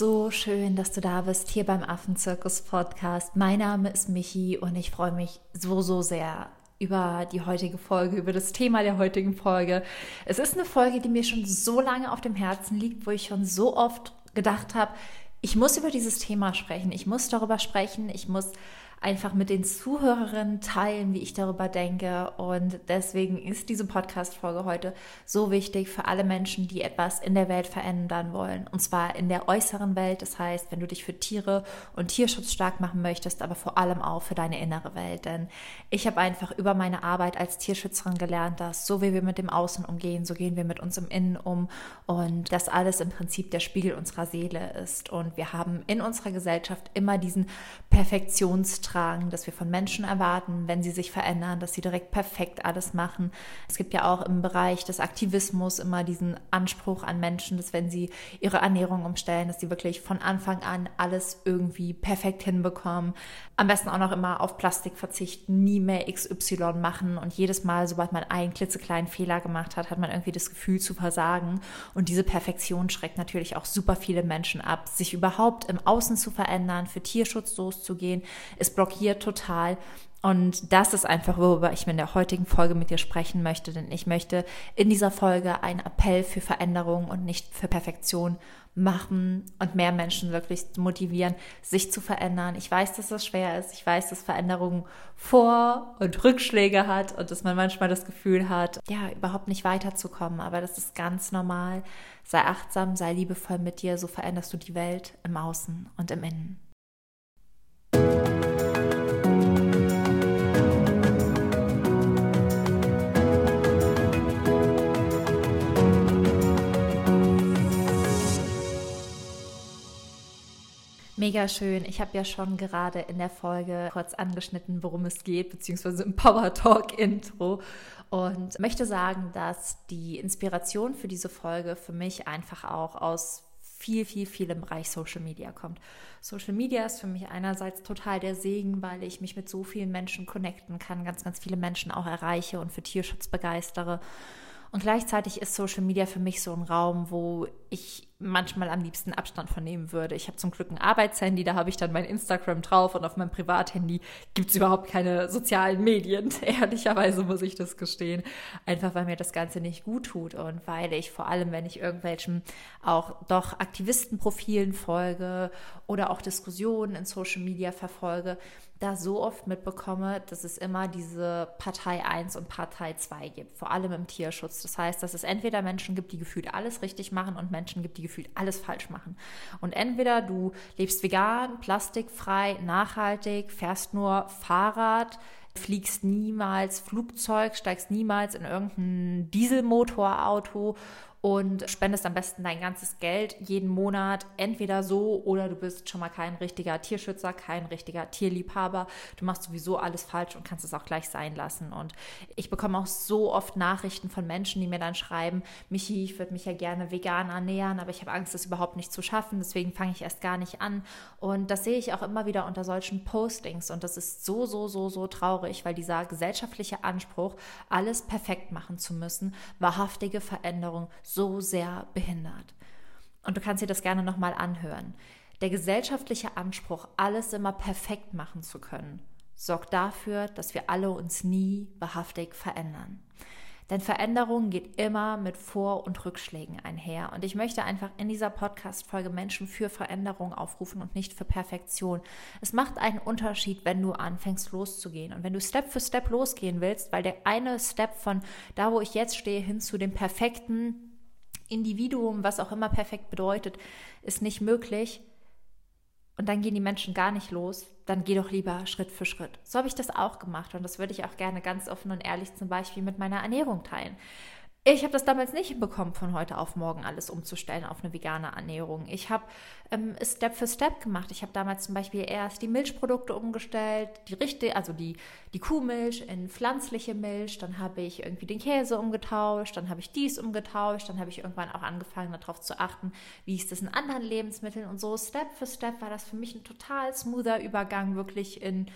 so schön, dass du da bist hier beim Affenzirkus Podcast. Mein Name ist Michi und ich freue mich so, so sehr über die heutige Folge, über das Thema der heutigen Folge. Es ist eine Folge, die mir schon so lange auf dem Herzen liegt, wo ich schon so oft gedacht habe, ich muss über dieses Thema sprechen, ich muss darüber sprechen, ich muss einfach mit den Zuhörerinnen teilen, wie ich darüber denke. Und deswegen ist diese Podcast-Folge heute so wichtig für alle Menschen, die etwas in der Welt verändern wollen. Und zwar in der äußeren Welt. Das heißt, wenn du dich für Tiere und Tierschutz stark machen möchtest, aber vor allem auch für deine innere Welt. Denn ich habe einfach über meine Arbeit als Tierschützerin gelernt, dass so wie wir mit dem Außen umgehen, so gehen wir mit uns im Innen um. Und das alles im Prinzip der Spiegel unserer Seele ist. Und wir haben in unserer Gesellschaft immer diesen Perfektionstrend tragen, dass wir von Menschen erwarten, wenn sie sich verändern, dass sie direkt perfekt alles machen. Es gibt ja auch im Bereich des Aktivismus immer diesen Anspruch an Menschen, dass wenn sie ihre Ernährung umstellen, dass sie wirklich von Anfang an alles irgendwie perfekt hinbekommen. Am besten auch noch immer auf Plastik verzichten, nie mehr XY machen und jedes Mal, sobald man einen klitzekleinen Fehler gemacht hat, hat man irgendwie das Gefühl zu versagen. Und diese Perfektion schreckt natürlich auch super viele Menschen ab, sich überhaupt im Außen zu verändern, für Tierschutz loszugehen, ist blockiert total. Und das ist einfach, worüber ich in der heutigen Folge mit dir sprechen möchte, denn ich möchte in dieser Folge einen Appell für Veränderung und nicht für Perfektion machen und mehr Menschen wirklich motivieren, sich zu verändern. Ich weiß, dass das schwer ist. Ich weiß, dass Veränderung Vor- und Rückschläge hat und dass man manchmal das Gefühl hat, ja, überhaupt nicht weiterzukommen. Aber das ist ganz normal. Sei achtsam, sei liebevoll mit dir. So veränderst du die Welt im Außen und im Innen. Mega schön. Ich habe ja schon gerade in der Folge kurz angeschnitten, worum es geht, beziehungsweise im Power Talk Intro. Und möchte sagen, dass die Inspiration für diese Folge für mich einfach auch aus viel, viel, viel im Bereich Social Media kommt. Social Media ist für mich einerseits total der Segen, weil ich mich mit so vielen Menschen connecten kann, ganz, ganz viele Menschen auch erreiche und für Tierschutz begeistere. Und gleichzeitig ist Social Media für mich so ein Raum, wo ich manchmal am liebsten Abstand von nehmen würde. Ich habe zum Glück ein Arbeitshandy, da habe ich dann mein Instagram drauf und auf meinem Privathandy gibt es überhaupt keine sozialen Medien. Ehrlicherweise muss ich das gestehen. Einfach weil mir das Ganze nicht gut tut und weil ich vor allem, wenn ich irgendwelchen auch doch Aktivistenprofilen folge oder auch Diskussionen in Social Media verfolge, da so oft mitbekomme, dass es immer diese Partei 1 und Partei 2 gibt, vor allem im Tierschutz. Das heißt, dass es entweder Menschen gibt, die gefühlt alles richtig machen und Menschen gibt, die gefühlt alles falsch machen. Und entweder du lebst vegan, plastikfrei, nachhaltig, fährst nur Fahrrad, fliegst niemals Flugzeug, steigst niemals in irgendein Dieselmotorauto und spendest am besten dein ganzes Geld jeden Monat entweder so oder du bist schon mal kein richtiger Tierschützer, kein richtiger Tierliebhaber. Du machst sowieso alles falsch und kannst es auch gleich sein lassen. Und ich bekomme auch so oft Nachrichten von Menschen, die mir dann schreiben, Michi, ich würde mich ja gerne vegan ernähren, aber ich habe Angst, das überhaupt nicht zu schaffen, deswegen fange ich erst gar nicht an. Und das sehe ich auch immer wieder unter solchen Postings und das ist so, so, so, so traurig, weil dieser gesellschaftliche Anspruch, alles perfekt machen zu müssen, wahrhaftige Veränderung so sehr behindert. Und du kannst dir das gerne nochmal anhören. Der gesellschaftliche Anspruch, alles immer perfekt machen zu können, sorgt dafür, dass wir alle uns nie wahrhaftig verändern. Denn Veränderung geht immer mit Vor- und Rückschlägen einher. Und ich möchte einfach in dieser Podcast-Folge Menschen für Veränderung aufrufen und nicht für Perfektion. Es macht einen Unterschied, wenn du anfängst loszugehen. Und wenn du Step für Step losgehen willst, weil der eine Step von da, wo ich jetzt stehe, hin zu dem perfekten Individuum, was auch immer perfekt bedeutet, ist nicht möglich. Und dann gehen die Menschen gar nicht los, dann geh doch lieber Schritt für Schritt. So habe ich das auch gemacht und das würde ich auch gerne ganz offen und ehrlich zum Beispiel mit meiner Ernährung teilen. Ich habe das damals nicht hinbekommen, von heute auf morgen alles umzustellen auf eine vegane Ernährung. Ich habe ähm, Step für Step gemacht. Ich habe damals zum Beispiel erst die Milchprodukte umgestellt, die richtige, also die, die Kuhmilch in pflanzliche Milch. Dann habe ich irgendwie den Käse umgetauscht. Dann habe ich dies umgetauscht. Dann habe ich irgendwann auch angefangen, darauf zu achten, wie ist das in anderen Lebensmitteln und so. Step für Step war das für mich ein total smoother Übergang wirklich in,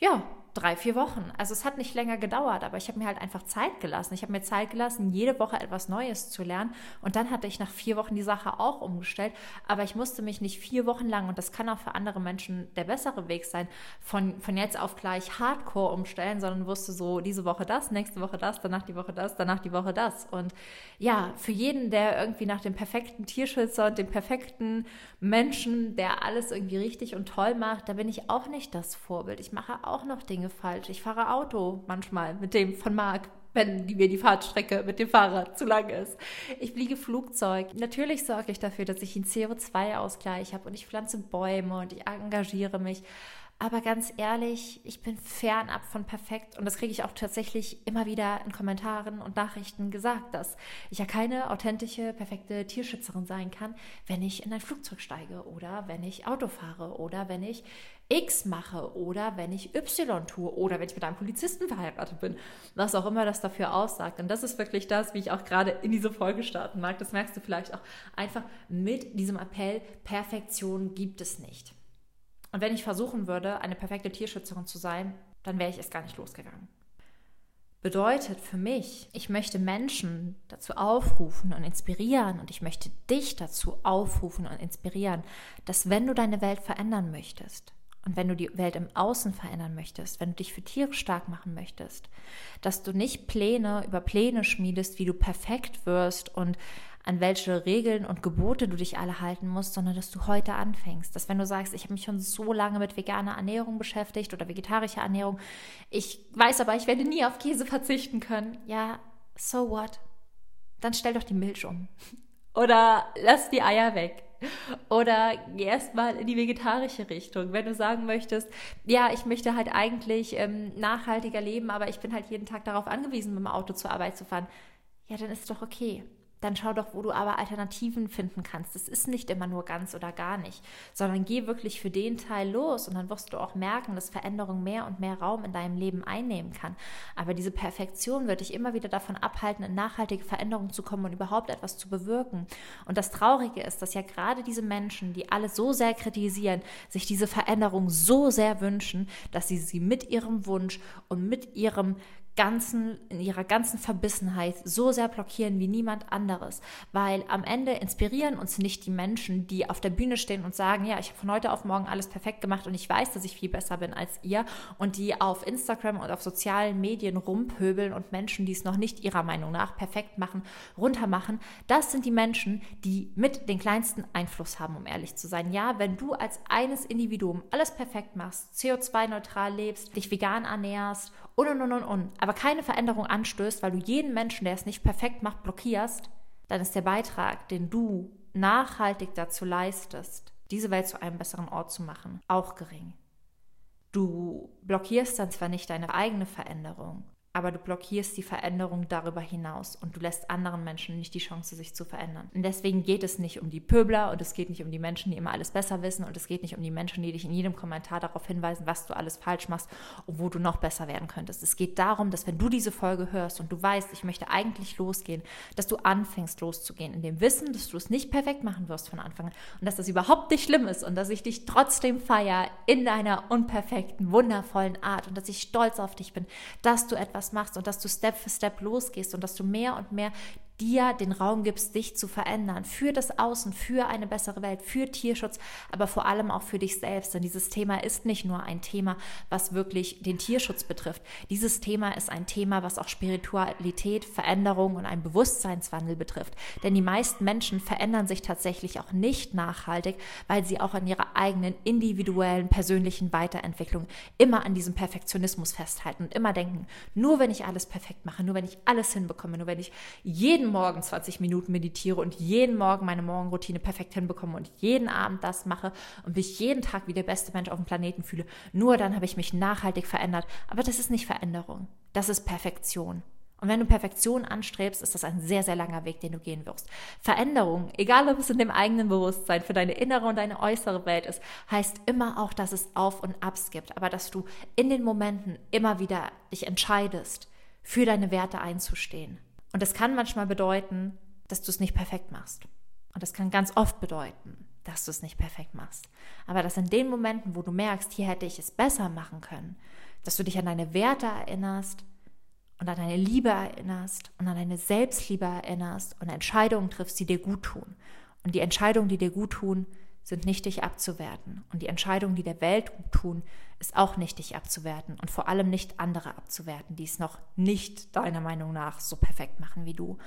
ja, drei, vier Wochen. Also es hat nicht länger gedauert, aber ich habe mir halt einfach Zeit gelassen. Ich habe mir Zeit gelassen, jede Woche etwas Neues zu lernen. Und dann hatte ich nach vier Wochen die Sache auch umgestellt. Aber ich musste mich nicht vier Wochen lang, und das kann auch für andere Menschen der bessere Weg sein, von, von jetzt auf gleich Hardcore umstellen, sondern wusste so, diese Woche das, nächste Woche das, danach die Woche das, danach die Woche das. Und ja, für jeden, der irgendwie nach dem perfekten Tierschützer und dem perfekten Menschen, der alles irgendwie richtig und toll macht, da bin ich auch nicht das Vorbild. Ich mache auch noch Dinge falsch. Ich fahre Auto manchmal mit dem von Marc, wenn mir die Fahrtstrecke mit dem Fahrrad zu lang ist. Ich fliege Flugzeug. Natürlich sorge ich dafür, dass ich einen CO2-Ausgleich habe und ich pflanze Bäume und ich engagiere mich. Aber ganz ehrlich, ich bin fernab von perfekt und das kriege ich auch tatsächlich immer wieder in Kommentaren und Nachrichten gesagt, dass ich ja keine authentische, perfekte Tierschützerin sein kann, wenn ich in ein Flugzeug steige oder wenn ich Auto fahre oder wenn ich X mache oder wenn ich Y tue oder wenn ich mit einem Polizisten verheiratet bin, was auch immer das dafür aussagt. Und das ist wirklich das, wie ich auch gerade in diese Folge starten mag. Das merkst du vielleicht auch einfach mit diesem Appell, Perfektion gibt es nicht. Und wenn ich versuchen würde, eine perfekte Tierschützerin zu sein, dann wäre ich es gar nicht losgegangen. Bedeutet für mich, ich möchte Menschen dazu aufrufen und inspirieren und ich möchte dich dazu aufrufen und inspirieren, dass wenn du deine Welt verändern möchtest und wenn du die Welt im Außen verändern möchtest, wenn du dich für Tiere stark machen möchtest, dass du nicht Pläne über Pläne schmiedest, wie du perfekt wirst und an welche Regeln und Gebote du dich alle halten musst, sondern dass du heute anfängst. Dass wenn du sagst, ich habe mich schon so lange mit veganer Ernährung beschäftigt oder vegetarischer Ernährung, ich weiß aber, ich werde nie auf Käse verzichten können. Ja, so what? Dann stell doch die Milch um. Oder lass die Eier weg. Oder erstmal in die vegetarische Richtung. Wenn du sagen möchtest, ja, ich möchte halt eigentlich ähm, nachhaltiger leben, aber ich bin halt jeden Tag darauf angewiesen, mit dem Auto zur Arbeit zu fahren. Ja, dann ist doch okay dann schau doch, wo du aber Alternativen finden kannst. Es ist nicht immer nur ganz oder gar nicht, sondern geh wirklich für den Teil los und dann wirst du auch merken, dass Veränderung mehr und mehr Raum in deinem Leben einnehmen kann. Aber diese Perfektion wird dich immer wieder davon abhalten, in nachhaltige Veränderungen zu kommen und überhaupt etwas zu bewirken. Und das Traurige ist, dass ja gerade diese Menschen, die alle so sehr kritisieren, sich diese Veränderung so sehr wünschen, dass sie sie mit ihrem Wunsch und mit ihrem ganzen, in ihrer ganzen Verbissenheit so sehr blockieren wie niemand anderes. Weil am Ende inspirieren uns nicht die Menschen, die auf der Bühne stehen und sagen, ja, ich habe von heute auf morgen alles perfekt gemacht und ich weiß, dass ich viel besser bin als ihr und die auf Instagram und auf sozialen Medien rumpöbeln und Menschen, die es noch nicht ihrer Meinung nach perfekt machen, runtermachen. Das sind die Menschen, die mit den kleinsten Einfluss haben, um ehrlich zu sein. Ja, wenn du als eines Individuum alles perfekt machst, CO2-neutral lebst, dich vegan ernährst und und und und und, aber keine Veränderung anstößt, weil du jeden Menschen, der es nicht perfekt macht, blockierst, dann ist der Beitrag, den du nachhaltig dazu leistest, diese Welt zu einem besseren Ort zu machen, auch gering. Du blockierst dann zwar nicht deine eigene Veränderung, aber du blockierst die Veränderung darüber hinaus und du lässt anderen Menschen nicht die Chance, sich zu verändern. Und deswegen geht es nicht um die Pöbler und es geht nicht um die Menschen, die immer alles besser wissen und es geht nicht um die Menschen, die dich in jedem Kommentar darauf hinweisen, was du alles falsch machst und wo du noch besser werden könntest. Es geht darum, dass wenn du diese Folge hörst und du weißt, ich möchte eigentlich losgehen, dass du anfängst loszugehen in dem Wissen, dass du es nicht perfekt machen wirst von Anfang an und dass das überhaupt nicht schlimm ist und dass ich dich trotzdem feiere in deiner unperfekten, wundervollen Art und dass ich stolz auf dich bin, dass du etwas etwas machst und dass du Step für Step losgehst und dass du mehr und mehr dir den Raum gibst, dich zu verändern, für das Außen, für eine bessere Welt, für Tierschutz, aber vor allem auch für dich selbst. Denn dieses Thema ist nicht nur ein Thema, was wirklich den Tierschutz betrifft. Dieses Thema ist ein Thema, was auch Spiritualität, Veränderung und einen Bewusstseinswandel betrifft. Denn die meisten Menschen verändern sich tatsächlich auch nicht nachhaltig, weil sie auch an ihrer eigenen individuellen, persönlichen Weiterentwicklung immer an diesem Perfektionismus festhalten und immer denken, nur wenn ich alles perfekt mache, nur wenn ich alles hinbekomme, nur wenn ich jeden Morgen 20 Minuten meditiere und jeden Morgen meine Morgenroutine perfekt hinbekomme und jeden Abend das mache und mich jeden Tag wie der beste Mensch auf dem Planeten fühle, nur dann habe ich mich nachhaltig verändert. Aber das ist nicht Veränderung, das ist Perfektion. Und wenn du Perfektion anstrebst, ist das ein sehr, sehr langer Weg, den du gehen wirst. Veränderung, egal ob es in dem eigenen Bewusstsein für deine innere und deine äußere Welt ist, heißt immer auch, dass es Auf und Abs gibt, aber dass du in den Momenten immer wieder dich entscheidest, für deine Werte einzustehen. Und das kann manchmal bedeuten, dass du es nicht perfekt machst. Und das kann ganz oft bedeuten, dass du es nicht perfekt machst. Aber dass in den Momenten, wo du merkst, hier hätte ich es besser machen können, dass du dich an deine Werte erinnerst und an deine Liebe erinnerst und an deine Selbstliebe erinnerst und Entscheidungen triffst, die dir gut tun. Und die Entscheidungen, die dir gut tun, sind nicht dich abzuwerten. Und die Entscheidungen, die der Welt gut tun, ist auch nicht dich abzuwerten und vor allem nicht andere abzuwerten, die es noch nicht deiner Meinung nach so perfekt machen wie du.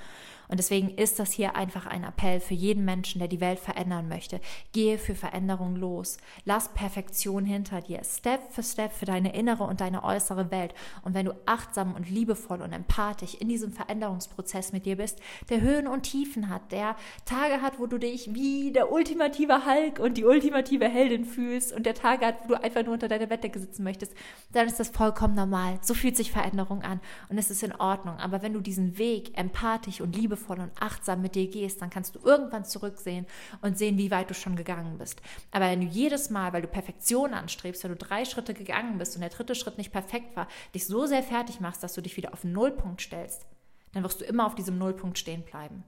Und deswegen ist das hier einfach ein Appell für jeden Menschen, der die Welt verändern möchte. Gehe für Veränderung los. Lass Perfektion hinter dir. Step für Step für deine innere und deine äußere Welt. Und wenn du achtsam und liebevoll und empathisch in diesem Veränderungsprozess mit dir bist, der Höhen und Tiefen hat, der Tage hat, wo du dich wie der ultimative Hulk und die ultimative Heldin fühlst und der Tage hat, wo du einfach nur unter deiner Bettdecke sitzen möchtest, dann ist das vollkommen normal. So fühlt sich Veränderung an und es ist in Ordnung. Aber wenn du diesen Weg empathisch und liebevoll liebevoll und achtsam mit dir gehst, dann kannst du irgendwann zurücksehen und sehen, wie weit du schon gegangen bist. Aber wenn du jedes Mal, weil du Perfektion anstrebst, wenn du drei Schritte gegangen bist und der dritte Schritt nicht perfekt war, dich so sehr fertig machst, dass du dich wieder auf den Nullpunkt stellst, dann wirst du immer auf diesem Nullpunkt stehen bleiben.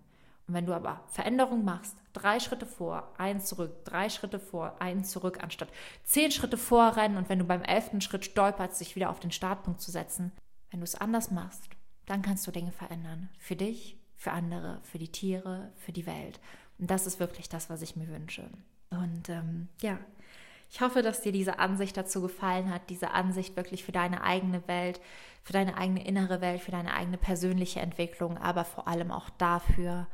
Und wenn du aber Veränderung machst, drei Schritte vor, eins zurück, drei Schritte vor, eins zurück, anstatt zehn Schritte vorrennen und wenn du beim elften Schritt stolperst, dich wieder auf den Startpunkt zu setzen, wenn du es anders machst, dann kannst du Dinge verändern. Für dich für andere, für die Tiere, für die Welt. Und das ist wirklich das, was ich mir wünsche. Und ähm, ja, ich hoffe, dass dir diese Ansicht dazu gefallen hat, diese Ansicht wirklich für deine eigene Welt, für deine eigene innere Welt, für deine eigene persönliche Entwicklung, aber vor allem auch dafür,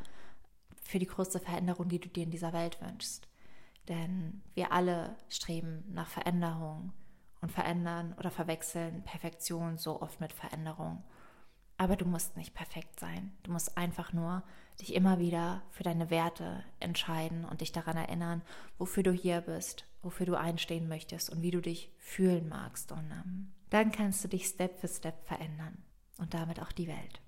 für die größte Veränderung, die du dir in dieser Welt wünschst. Denn wir alle streben nach Veränderung und verändern oder verwechseln Perfektion so oft mit Veränderung. Aber du musst nicht perfekt sein. Du musst einfach nur dich immer wieder für deine Werte entscheiden und dich daran erinnern, wofür du hier bist, wofür du einstehen möchtest und wie du dich fühlen magst. Und ähm, dann kannst du dich Step für Step verändern und damit auch die Welt.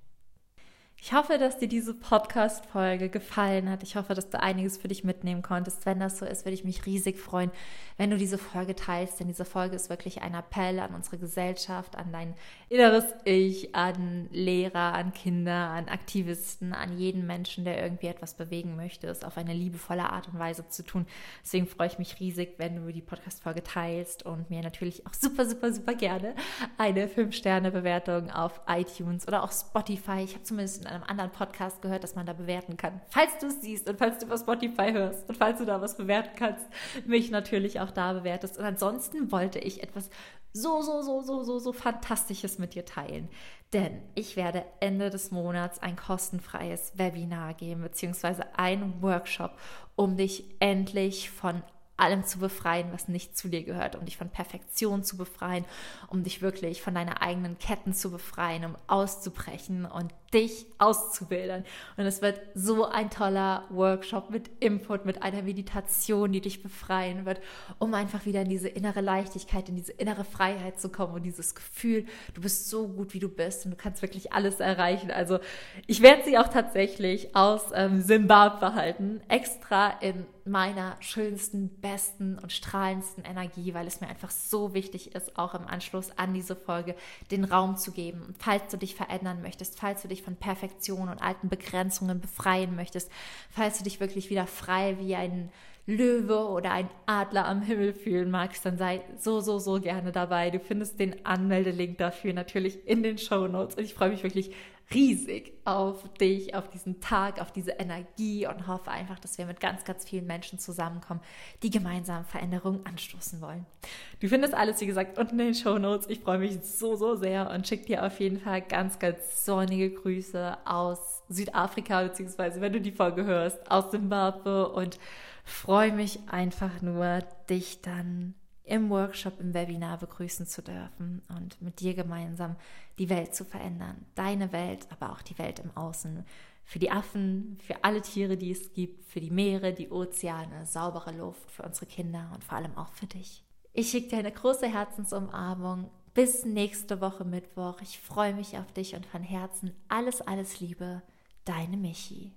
Ich hoffe, dass dir diese Podcast-Folge gefallen hat. Ich hoffe, dass du einiges für dich mitnehmen konntest. Wenn das so ist, würde ich mich riesig freuen, wenn du diese Folge teilst, denn diese Folge ist wirklich ein Appell an unsere Gesellschaft, an dein inneres Ich, an Lehrer, an Kinder, an Aktivisten, an jeden Menschen, der irgendwie etwas bewegen möchte, es auf eine liebevolle Art und Weise zu tun. Deswegen freue ich mich riesig, wenn du die Podcast-Folge teilst und mir natürlich auch super, super, super gerne eine 5-Sterne-Bewertung auf iTunes oder auch Spotify. Ich habe zumindest in einem anderen Podcast gehört, dass man da bewerten kann. Falls du es siehst und falls du über Spotify hörst und falls du da was bewerten kannst, mich natürlich auch da bewertest. Und ansonsten wollte ich etwas so, so, so, so, so, so Fantastisches mit dir teilen. Denn ich werde Ende des Monats ein kostenfreies Webinar geben, beziehungsweise einen Workshop, um dich endlich von allem zu befreien, was nicht zu dir gehört, um dich von Perfektion zu befreien, um dich wirklich von deinen eigenen Ketten zu befreien, um auszubrechen und dich auszubilden. Und es wird so ein toller Workshop mit Input, mit einer Meditation, die dich befreien wird, um einfach wieder in diese innere Leichtigkeit, in diese innere Freiheit zu kommen und dieses Gefühl, du bist so gut, wie du bist und du kannst wirklich alles erreichen. Also ich werde sie auch tatsächlich aus ähm, Zimbabwe halten, extra in meiner schönsten, besten und strahlendsten Energie, weil es mir einfach so wichtig ist, auch im Anschluss an diese Folge den Raum zu geben. Und falls du dich verändern möchtest, falls du dich von Perfektion und alten Begrenzungen befreien möchtest, falls du dich wirklich wieder frei wie ein Löwe oder ein Adler am Himmel fühlen magst, dann sei so, so, so gerne dabei. Du findest den Anmeldelink dafür natürlich in den Show Notes und ich freue mich wirklich riesig auf dich, auf diesen Tag, auf diese Energie und hoffe einfach, dass wir mit ganz, ganz vielen Menschen zusammenkommen, die gemeinsam Veränderungen anstoßen wollen. Du findest alles, wie gesagt, unten in den Show Notes. Ich freue mich so, so sehr und schicke dir auf jeden Fall ganz, ganz sonnige Grüße aus Südafrika, beziehungsweise wenn du die Folge hörst, aus Zimbabwe und freue mich einfach nur, dich dann im Workshop, im Webinar begrüßen zu dürfen und mit dir gemeinsam die Welt zu verändern. Deine Welt, aber auch die Welt im Außen. Für die Affen, für alle Tiere, die es gibt, für die Meere, die Ozeane, saubere Luft, für unsere Kinder und vor allem auch für dich. Ich schicke dir eine große Herzensumarmung. Bis nächste Woche Mittwoch. Ich freue mich auf dich und von Herzen alles, alles Liebe. Deine Michi.